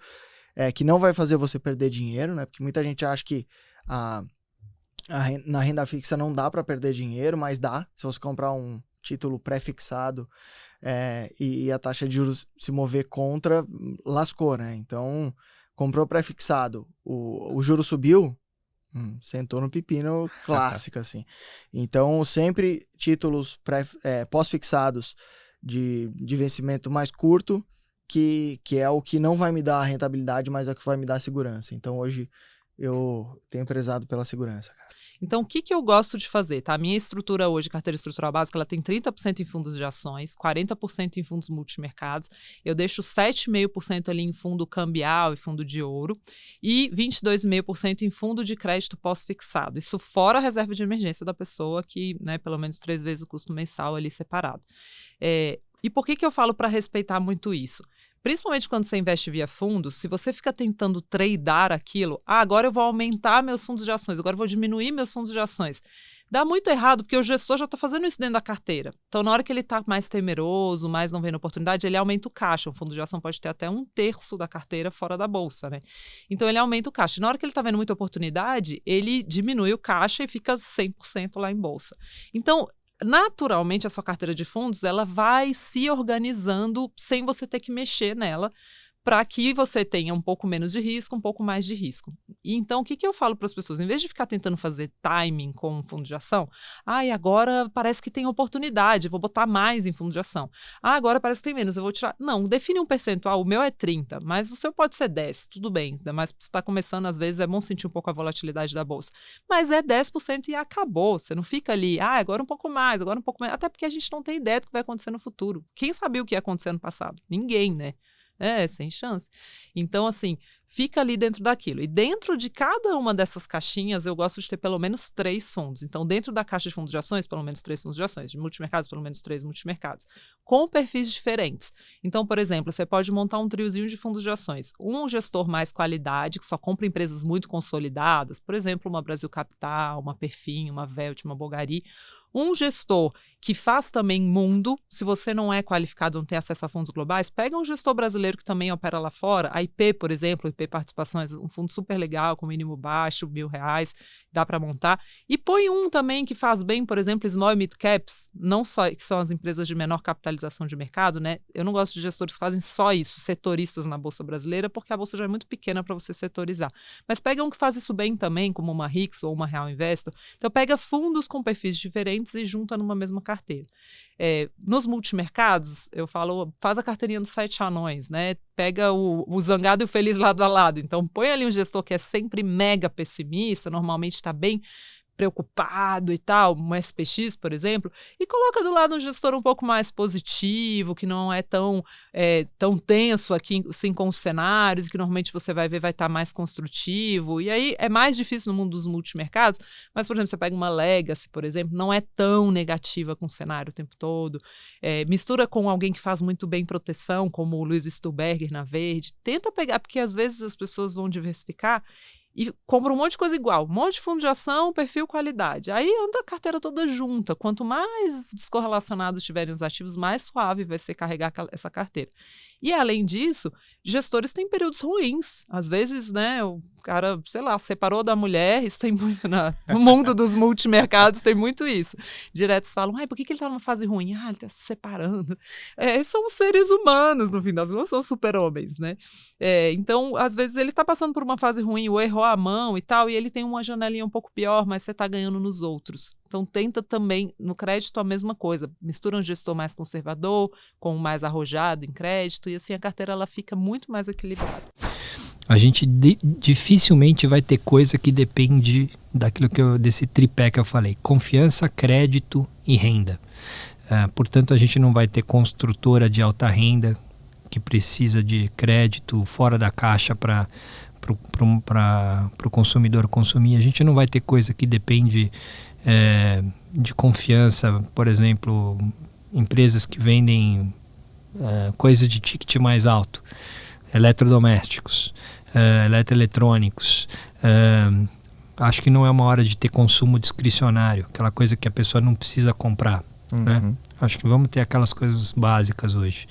é, que não vai fazer você perder dinheiro, né? Porque muita gente acha que a, a na renda fixa não dá para perder dinheiro, mas dá. Se você comprar um título pré-fixado é, e, e, a taxa de juros se mover contra, lascou, né? Então, comprou pré-fixado, o, o juro subiu, hum, sentou no pepino clássico, assim. Então, sempre títulos é, pós-fixados de, de vencimento mais curto, que, que é o que não vai me dar a rentabilidade, mas é o que vai me dar segurança. Então, hoje eu tenho prezado pela segurança, cara. Então, o que, que eu gosto de fazer? Tá? A minha estrutura hoje, carteira estrutural básica, ela tem 30% em fundos de ações, 40% em fundos multimercados. Eu deixo 7,5% ali em fundo cambial e fundo de ouro e 22,5% em fundo de crédito pós-fixado. Isso fora a reserva de emergência da pessoa, que, né, pelo menos três vezes o custo mensal ali separado. É, e por que, que eu falo para respeitar muito isso? Principalmente quando você investe via fundos, se você fica tentando tradear aquilo, ah, agora eu vou aumentar meus fundos de ações, agora eu vou diminuir meus fundos de ações. Dá muito errado, porque o gestor já está fazendo isso dentro da carteira. Então, na hora que ele está mais temeroso, mais não vendo oportunidade, ele aumenta o caixa. Um fundo de ação pode ter até um terço da carteira fora da bolsa, né? Então, ele aumenta o caixa. Na hora que ele está vendo muita oportunidade, ele diminui o caixa e fica 100% lá em bolsa. Então, naturalmente a sua carteira de fundos ela vai se organizando sem você ter que mexer nela para que você tenha um pouco menos de risco, um pouco mais de risco. E então, o que, que eu falo para as pessoas? Em vez de ficar tentando fazer timing com um fundo de ação, ah, e agora parece que tem oportunidade, vou botar mais em fundo de ação. Ah, agora parece que tem menos, eu vou tirar. Não, define um percentual, o meu é 30, mas o seu pode ser 10, tudo bem. Mas se está começando, às vezes é bom sentir um pouco a volatilidade da bolsa. Mas é 10% e acabou. Você não fica ali, ah, agora um pouco mais, agora um pouco mais. Até porque a gente não tem ideia do que vai acontecer no futuro. Quem sabia o que ia acontecer no passado? Ninguém, né? É, sem chance. Então, assim, fica ali dentro daquilo. E dentro de cada uma dessas caixinhas, eu gosto de ter pelo menos três fundos. Então, dentro da caixa de fundos de ações, pelo menos três fundos de ações. De multimercados, pelo menos três multimercados. Com perfis diferentes. Então, por exemplo, você pode montar um triozinho de fundos de ações. Um gestor mais qualidade, que só compra empresas muito consolidadas. Por exemplo, uma Brasil Capital, uma Perfim, uma Velt, uma Bogari um gestor que faz também mundo, se você não é qualificado, não tem acesso a fundos globais, pega um gestor brasileiro que também opera lá fora, a IP, por exemplo, IP Participações, um fundo super legal, com mínimo baixo, mil reais, dá para montar, e põe um também que faz bem, por exemplo, small e mid caps, não só que são as empresas de menor capitalização de mercado, né? Eu não gosto de gestores que fazem só isso, setoristas na bolsa brasileira, porque a bolsa já é muito pequena para você setorizar. Mas pega um que faz isso bem também, como uma Rix ou uma Real Investor. Então pega fundos com perfis diferentes e junta numa mesma carteira. É, nos multimercados, eu falo, faz a carteirinha dos sete anões, né? Pega o, o zangado e o feliz lado a lado. Então, põe ali um gestor que é sempre mega pessimista, normalmente está bem preocupado e tal, um SPX, por exemplo, e coloca do lado um gestor um pouco mais positivo, que não é tão, é, tão tenso aqui assim, com os cenários, que normalmente você vai ver vai estar tá mais construtivo. E aí é mais difícil no mundo dos multimercados, mas, por exemplo, você pega uma Legacy, por exemplo, não é tão negativa com o cenário o tempo todo. É, mistura com alguém que faz muito bem proteção, como o Luiz Stuberger na Verde. Tenta pegar, porque às vezes as pessoas vão diversificar e compra um monte de coisa igual, um monte de fundo de ação, perfil, qualidade. Aí anda a carteira toda junta. Quanto mais descorrelacionados estiverem os ativos, mais suave vai ser carregar essa carteira. E além disso, gestores têm períodos ruins. Às vezes, né, o cara, sei lá, separou da mulher, isso tem muito na, no mundo dos multimercados, tem muito isso. Diretos falam, ai, por que, que ele está numa fase ruim? Ah, ele está se separando. É, são seres humanos, no fim das contas, são super-homens, né? É, então, às vezes, ele está passando por uma fase ruim, ou errou a mão e tal, e ele tem uma janelinha um pouco pior, mas você está ganhando nos outros. Então tenta também no crédito a mesma coisa, mistura um gestor mais conservador com um mais arrojado em crédito e assim a carteira ela fica muito mais equilibrada. A gente dificilmente vai ter coisa que depende daquilo que eu, desse tripé que eu falei: confiança, crédito e renda. Uh, portanto, a gente não vai ter construtora de alta renda que precisa de crédito fora da caixa para o consumidor consumir. A gente não vai ter coisa que depende é, de confiança, por exemplo, empresas que vendem é, coisas de ticket mais alto, eletrodomésticos, é, eletroeletrônicos. É, acho que não é uma hora de ter consumo discricionário, aquela coisa que a pessoa não precisa comprar. Né? Uhum. Né? Acho que vamos ter aquelas coisas básicas hoje.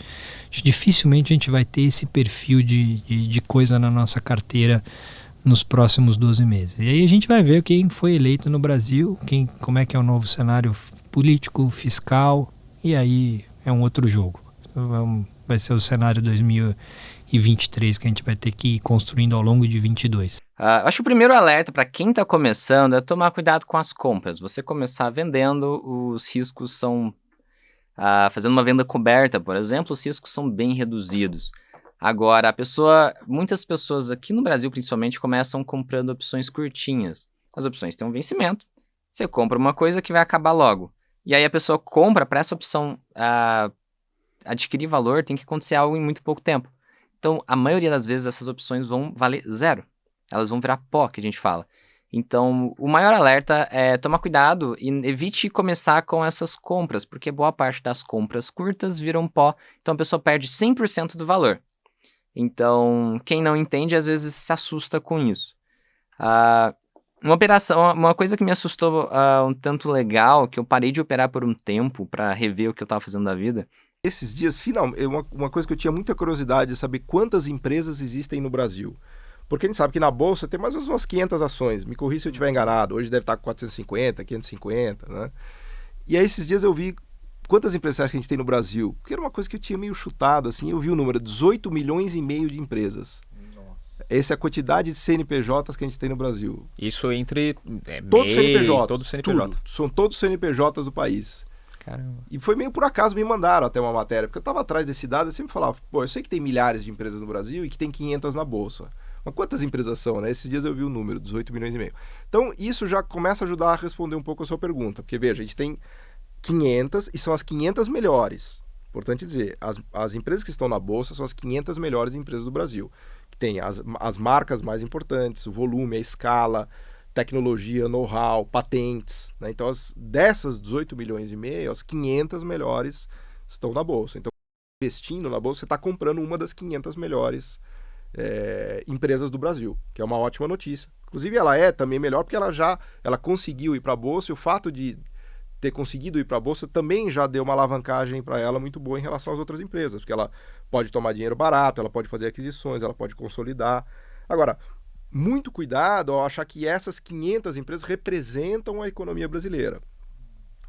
Dificilmente a gente vai ter esse perfil de, de, de coisa na nossa carteira nos próximos 12 meses. E aí a gente vai ver quem foi eleito no Brasil, quem, como é que é o novo cenário político, fiscal, e aí é um outro jogo. Então, vai ser o cenário 2023 que a gente vai ter que ir construindo ao longo de 22. Uh, ah, acho que o primeiro alerta para quem está começando é tomar cuidado com as compras. Você começar vendendo, os riscos são. Uh, fazendo uma venda coberta, por exemplo, os riscos são bem reduzidos. Agora, a pessoa, muitas pessoas aqui no Brasil principalmente começam comprando opções curtinhas. As opções têm um vencimento. Você compra uma coisa que vai acabar logo. E aí a pessoa compra para essa opção uh, adquirir valor, tem que acontecer algo em muito pouco tempo. Então, a maioria das vezes essas opções vão valer zero. Elas vão virar pó, que a gente fala. Então, o maior alerta é tomar cuidado e evite começar com essas compras, porque boa parte das compras curtas viram pó, então a pessoa perde 100% do valor. Então, quem não entende às vezes se assusta com isso. Uh, uma operação, uma coisa que me assustou uh, um tanto legal, que eu parei de operar por um tempo para rever o que eu estava fazendo da vida. Esses dias, finalmente, uma, uma coisa que eu tinha muita curiosidade é saber quantas empresas existem no Brasil. Porque a gente sabe que na bolsa tem mais ou menos umas 500 ações. Me corri se eu estiver enganado. Hoje deve estar com 450, 550, né? E aí esses dias eu vi quantas empresas que a gente tem no Brasil? Porque era uma coisa que eu tinha meio chutado, assim, eu vi o número, 18 milhões e meio de empresas. Nossa. Essa é a quantidade de CNPJs que a gente tem no Brasil. Isso entre é, todos MEI, CNPJs, todos CNPJ. Tudo. São todos CNPJs do país. Caramba. E foi meio por acaso me mandaram até uma matéria, porque eu estava atrás desse dado e sempre falava, pô, eu sei que tem milhares de empresas no Brasil e que tem 500 na bolsa. Mas quantas empresas são, né? Esses dias eu vi o número, 18 milhões e meio. Então, isso já começa a ajudar a responder um pouco a sua pergunta, porque veja, a gente tem 500 e são as 500 melhores. Importante dizer, as, as empresas que estão na bolsa são as 500 melhores empresas do Brasil. Tem as, as marcas mais importantes, o volume, a escala, tecnologia, know-how, patentes. Né? Então, as, dessas 18 milhões e meio, as 500 melhores estão na bolsa. Então, investindo na bolsa, você está comprando uma das 500 melhores é, empresas do Brasil, que é uma ótima notícia. Inclusive, ela é também melhor porque ela já ela conseguiu ir para a bolsa e o fato de ter conseguido ir para a bolsa também já deu uma alavancagem para ela muito boa em relação às outras empresas, porque ela pode tomar dinheiro barato, ela pode fazer aquisições, ela pode consolidar. Agora, muito cuidado ao achar que essas 500 empresas representam a economia brasileira,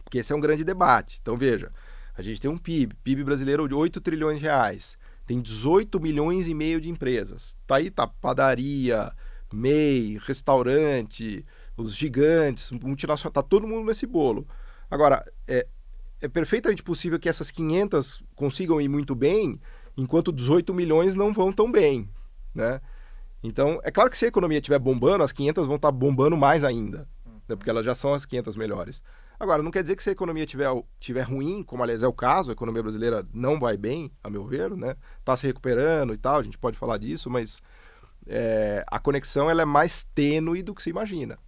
porque esse é um grande debate. Então, veja, a gente tem um PIB, PIB brasileiro de 8 trilhões de reais, tem 18 milhões e meio de empresas. Tá aí, tá padaria, MEI, restaurante, os gigantes, multinacional, tá todo mundo nesse bolo. Agora, é, é perfeitamente possível que essas 500 consigam ir muito bem, enquanto 18 milhões não vão tão bem, né? Então, é claro que se a economia estiver bombando, as 500 vão estar tá bombando mais ainda, né? porque elas já são as 500 melhores. Agora, não quer dizer que se a economia estiver tiver ruim, como aliás é o caso, a economia brasileira não vai bem, a meu ver, né? Está se recuperando e tal, a gente pode falar disso, mas é, a conexão ela é mais tênue do que se imagina.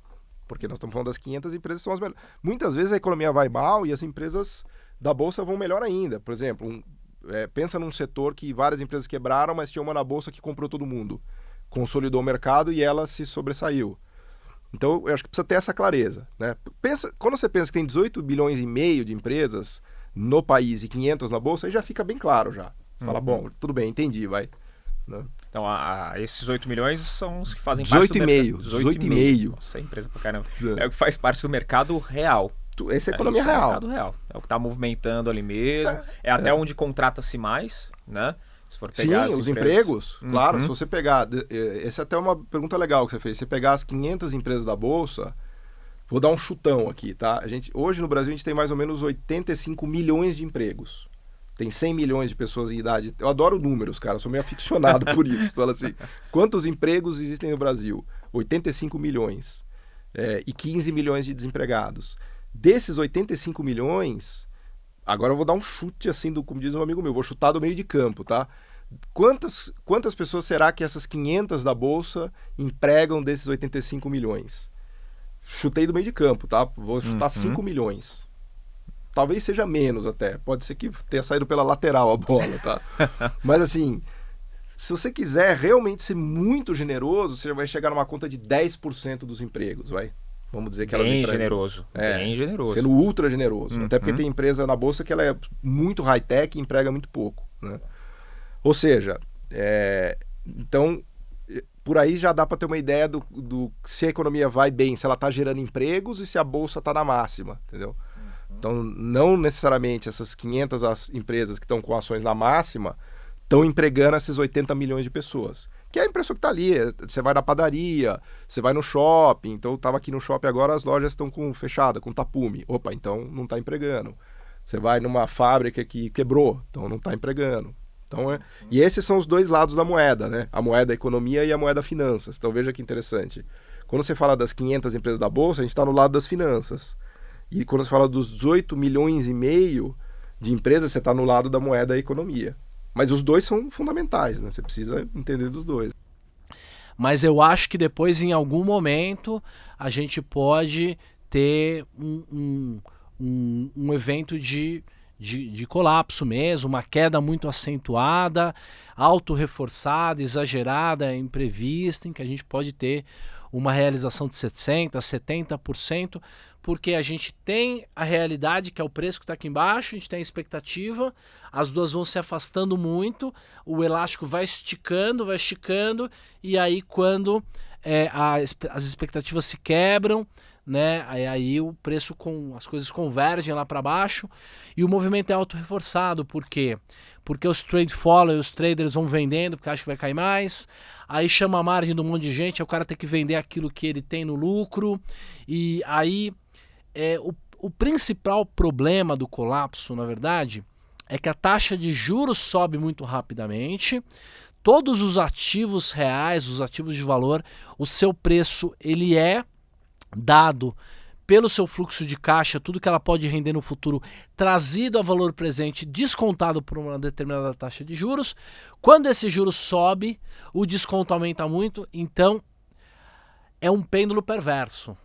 Porque nós estamos falando das 500 empresas são as melhores. Muitas vezes a economia vai mal e as empresas da bolsa vão melhor ainda. Por exemplo, um, é, pensa num setor que várias empresas quebraram, mas tinha uma na bolsa que comprou todo mundo. Consolidou o mercado e ela se sobressaiu. Então, eu acho que precisa ter essa clareza. Né? Pensa, quando você pensa que tem 18 bilhões e meio de empresas no país e 500 na bolsa, aí já fica bem claro já. Você uhum. fala, bom, tudo bem, entendi, vai. Né? Então, a, a, esses 8 milhões são os que fazem 18 parte do mercado. 18 e meio. Nossa, é empresa pra caramba. É. é o que faz parte do mercado real. Essa é a economia é, real. É o mercado real. É o que está movimentando ali mesmo. É, é até onde contrata-se mais, né? Se for pegar Sim, os empregos, uhum. claro. Se você pegar. Essa é até uma pergunta legal que você fez. Se você pegar as 500 empresas da Bolsa, vou dar um chutão aqui, tá? A gente, hoje no Brasil a gente tem mais ou menos 85 milhões de empregos. Tem 100 milhões de pessoas em idade. Eu adoro números, cara. Sou meio aficionado por isso. Fala assim: quantos empregos existem no Brasil? 85 milhões. É, e 15 milhões de desempregados. Desses 85 milhões, Agora eu vou dar um chute assim, do, como diz um amigo meu, vou chutar do meio de campo, tá? Quantas, quantas pessoas será que essas 500 da Bolsa empregam desses 85 milhões? Chutei do meio de campo, tá? Vou chutar uhum. 5 milhões. Talvez seja menos até. Pode ser que tenha saído pela lateral a bola, tá? Mas assim, se você quiser realmente ser muito generoso, você vai chegar numa conta de 10% dos empregos, vai. Vamos dizer que bem elas generoso, é, bem generoso. Sendo ultra generoso. Uhum. Até porque tem empresa na bolsa que ela é muito high-tech e emprega muito pouco. Né? Ou seja, é, então por aí já dá para ter uma ideia do, do, se a economia vai bem, se ela está gerando empregos e se a bolsa está na máxima, entendeu? Então, não necessariamente essas 500 empresas que estão com ações na máxima estão empregando esses 80 milhões de pessoas que é a impressão que está ali. É, você vai na padaria, você vai no shopping. Então, eu estava aqui no shopping agora, as lojas estão com fechada, com tapume. Opa, então não está empregando. Você vai numa fábrica que quebrou, então não está empregando. Então, é... E esses são os dois lados da moeda, né? A moeda economia e a moeda finanças. Então, veja que interessante. Quando você fala das 500 empresas da Bolsa, a gente está no lado das finanças. E quando você fala dos 18 milhões e meio de empresas, você está no lado da moeda e economia. Mas os dois são fundamentais, né? Você precisa entender dos dois. Mas eu acho que depois, em algum momento, a gente pode ter um, um, um, um evento de, de, de, colapso mesmo, uma queda muito acentuada, auto-reforçada, exagerada, imprevista, em que a gente pode ter uma realização de 60%, 70%, porque a gente tem a realidade, que é o preço que está aqui embaixo, a gente tem a expectativa, as duas vão se afastando muito, o elástico vai esticando, vai esticando, e aí quando é, a, as expectativas se quebram, né? Aí, aí, o preço com as coisas convergem lá para baixo e o movimento é auto reforçado, por quê? Porque os trade follow, os traders vão vendendo porque acham que vai cair mais. Aí chama a margem de um monte de gente, aí o cara tem que vender aquilo que ele tem no lucro. E aí é, o, o principal problema do colapso, na verdade, é que a taxa de juros sobe muito rapidamente. Todos os ativos reais, os ativos de valor, o seu preço ele é dado pelo seu fluxo de caixa, tudo que ela pode render no futuro, trazido a valor presente, descontado por uma determinada taxa de juros. Quando esse juro sobe, o desconto aumenta muito, então é um pêndulo perverso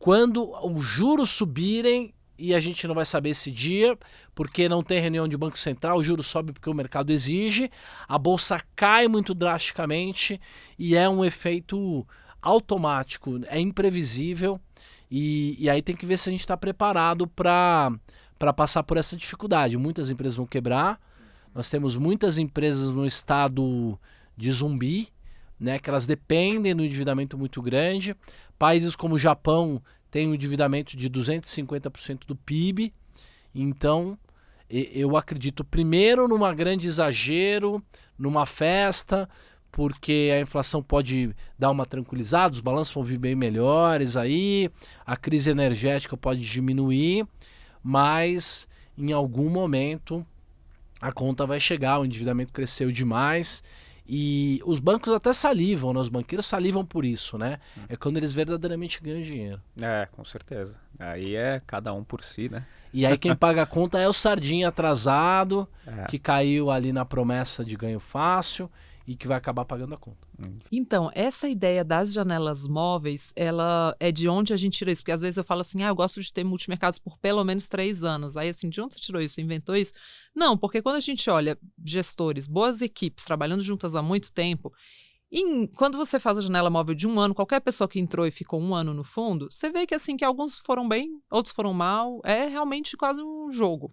quando os juros subirem e a gente não vai saber esse dia, porque não tem reunião de Banco Central, o juro sobe porque o mercado exige, a bolsa cai muito drasticamente e é um efeito automático, é imprevisível e, e aí tem que ver se a gente está preparado para passar por essa dificuldade. Muitas empresas vão quebrar, nós temos muitas empresas no estado de zumbi, né, que elas dependem do endividamento muito grande. Países como o Japão têm um endividamento de 250% do PIB. Então, eu acredito primeiro numa grande exagero, numa festa, porque a inflação pode dar uma tranquilizada, os balanços vão vir bem melhores aí, a crise energética pode diminuir, mas em algum momento a conta vai chegar, o endividamento cresceu demais e os bancos até salivam, né? Os banqueiros salivam por isso, né? Hum. É quando eles verdadeiramente ganham dinheiro. É, com certeza. Aí é cada um por si, né? E aí quem paga a conta é o sardinha atrasado, é. que caiu ali na promessa de ganho fácil e que vai acabar pagando a conta. Então, essa ideia das janelas móveis, ela é de onde a gente tira isso? Porque às vezes eu falo assim, ah, eu gosto de ter multimercados por pelo menos três anos. Aí, assim, de onde você tirou isso? Inventou isso? Não, porque quando a gente olha gestores, boas equipes trabalhando juntas há muito tempo, em, quando você faz a janela móvel de um ano, qualquer pessoa que entrou e ficou um ano no fundo, você vê que assim que alguns foram bem, outros foram mal. É realmente quase um jogo.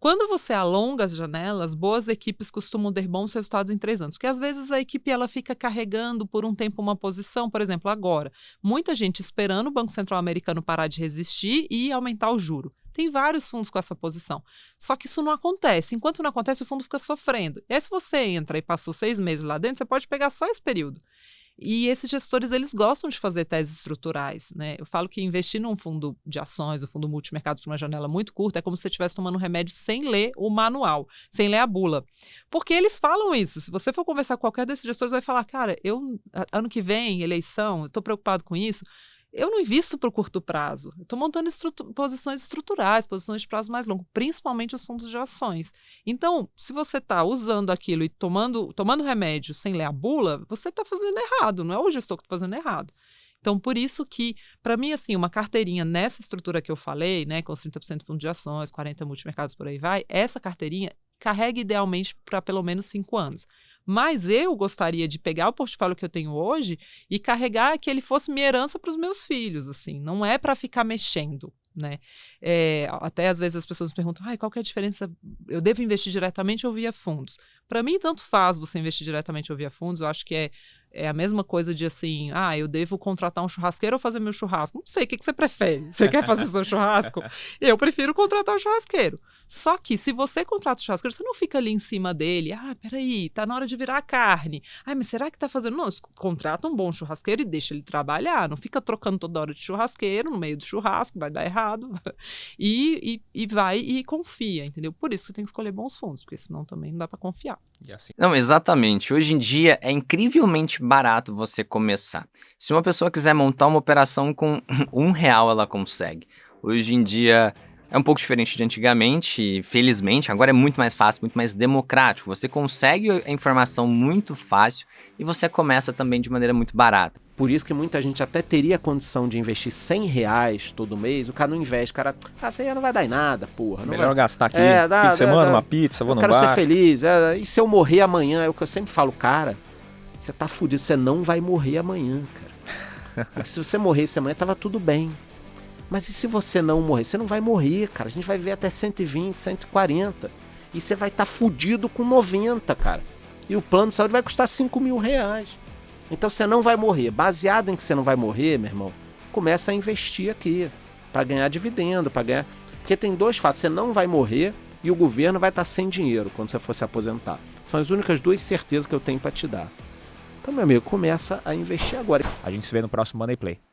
Quando você alonga as janelas, boas equipes costumam ter bons resultados em três anos, porque às vezes a equipe ela fica carregando por um tempo uma posição, por exemplo, agora, muita gente esperando o Banco Central Americano parar de resistir e aumentar o juro. Tem vários fundos com essa posição. Só que isso não acontece. Enquanto não acontece, o fundo fica sofrendo. E aí, se você entra e passou seis meses lá dentro, você pode pegar só esse período. E esses gestores, eles gostam de fazer teses estruturais, né? Eu falo que investir num fundo de ações, um fundo multimercados por uma janela muito curta, é como se você estivesse tomando um remédio sem ler o manual, sem ler a bula. Porque eles falam isso. Se você for conversar com qualquer desses gestores, vai falar, cara, eu, ano que vem, eleição, eu estou preocupado com isso eu não invisto para o curto prazo. Estou montando posições estruturais, posições de prazo mais longo, principalmente os fundos de ações. Então, se você está usando aquilo e tomando, tomando remédio sem ler a bula, você está fazendo errado, não é o gestor que está fazendo errado. Então, por isso que, para mim, assim, uma carteirinha nessa estrutura que eu falei, né, com os 30% de fundo de ações, 40% multimercados, por aí vai, essa carteirinha carrega idealmente para pelo menos cinco anos. Mas eu gostaria de pegar o portfólio que eu tenho hoje e carregar que ele fosse minha herança para os meus filhos, assim. Não é para ficar mexendo, né? É, até às vezes as pessoas me perguntam, ah, qual é a diferença? Eu devo investir diretamente ou via fundos? Para mim, tanto faz você investir diretamente ou via fundos. Eu acho que é é a mesma coisa de assim, ah, eu devo contratar um churrasqueiro ou fazer meu churrasco? Não sei, o que, que você prefere? Você quer fazer seu churrasco? Eu prefiro contratar um churrasqueiro. Só que se você contrata o churrasqueiro, você não fica ali em cima dele, ah, peraí, tá na hora de virar a carne. Ah, mas será que tá fazendo? Não, contrata um bom churrasqueiro e deixa ele trabalhar. Não fica trocando toda hora de churrasqueiro no meio do churrasco, vai dar errado. E, e, e vai e confia, entendeu? Por isso você tem que escolher bons fundos, porque senão também não dá para confiar. Assim... Não, exatamente. Hoje em dia é incrivelmente barato você começar. Se uma pessoa quiser montar uma operação com um real, ela consegue. Hoje em dia é um pouco diferente de antigamente, felizmente, agora é muito mais fácil, muito mais democrático. Você consegue a informação muito fácil e você começa também de maneira muito barata. Por isso que muita gente até teria condição de investir 100 reais todo mês, o cara não investe, o cara, ah, isso aí não vai dar em nada, porra. Melhor vai... gastar aqui, é, dá, fim de semana, dá, uma pizza, vou eu no quero bar. ser feliz, é, e se eu morrer amanhã, é o que eu sempre falo, cara, você tá fudido, você não vai morrer amanhã, cara. Porque se você morresse amanhã, tava tudo bem. Mas e se você não morrer? Você não vai morrer, cara. A gente vai ver até 120, 140. E você vai estar tá fudido com 90, cara. E o plano de saúde vai custar 5 mil reais. Então você não vai morrer. Baseado em que você não vai morrer, meu irmão, começa a investir aqui. para ganhar dividendo, para ganhar. Porque tem dois fatos. Você não vai morrer e o governo vai estar tá sem dinheiro quando você for se aposentar. São as únicas duas certezas que eu tenho para te dar. Então, meu amigo, começa a investir agora. A gente se vê no próximo Money Play.